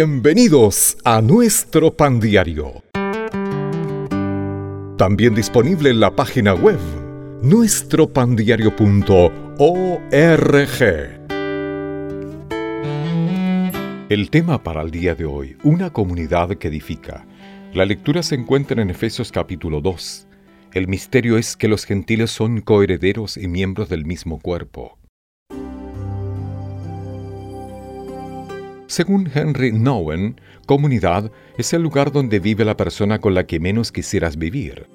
Bienvenidos a nuestro pan diario. También disponible en la página web nuestropandiario.org. El tema para el día de hoy, una comunidad que edifica. La lectura se encuentra en Efesios capítulo 2. El misterio es que los gentiles son coherederos y miembros del mismo cuerpo. Según Henry Nowen, comunidad es el lugar donde vive la persona con la que menos quisieras vivir.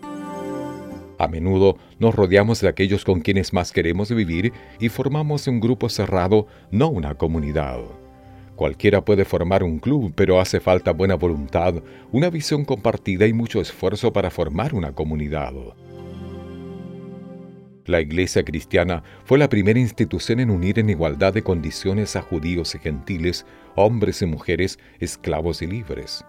A menudo nos rodeamos de aquellos con quienes más queremos vivir y formamos un grupo cerrado, no una comunidad. Cualquiera puede formar un club, pero hace falta buena voluntad, una visión compartida y mucho esfuerzo para formar una comunidad. La Iglesia cristiana fue la primera institución en unir en igualdad de condiciones a judíos y gentiles, hombres y mujeres, esclavos y libres.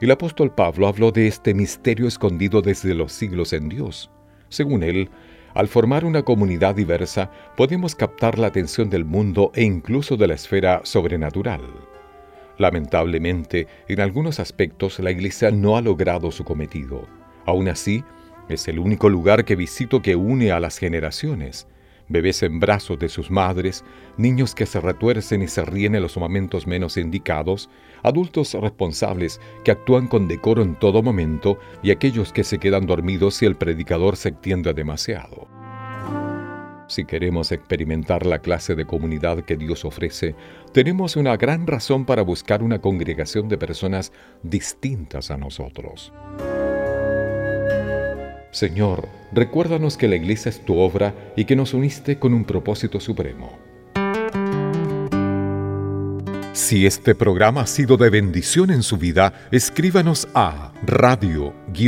El apóstol Pablo habló de este misterio escondido desde los siglos en Dios. Según él, al formar una comunidad diversa, podemos captar la atención del mundo e incluso de la esfera sobrenatural. Lamentablemente, en algunos aspectos la Iglesia no ha logrado su cometido. Aún así, es el único lugar que visito que une a las generaciones. Bebés en brazos de sus madres, niños que se retuercen y se ríen en los momentos menos indicados, adultos responsables que actúan con decoro en todo momento y aquellos que se quedan dormidos si el predicador se extiende demasiado. Si queremos experimentar la clase de comunidad que Dios ofrece, tenemos una gran razón para buscar una congregación de personas distintas a nosotros. Señor, recuérdanos que la iglesia es tu obra y que nos uniste con un propósito supremo. Si este programa ha sido de bendición en su vida, escríbanos a radio-npd.odb.org.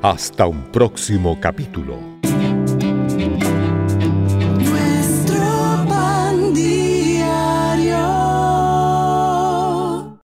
Hasta un próximo capítulo.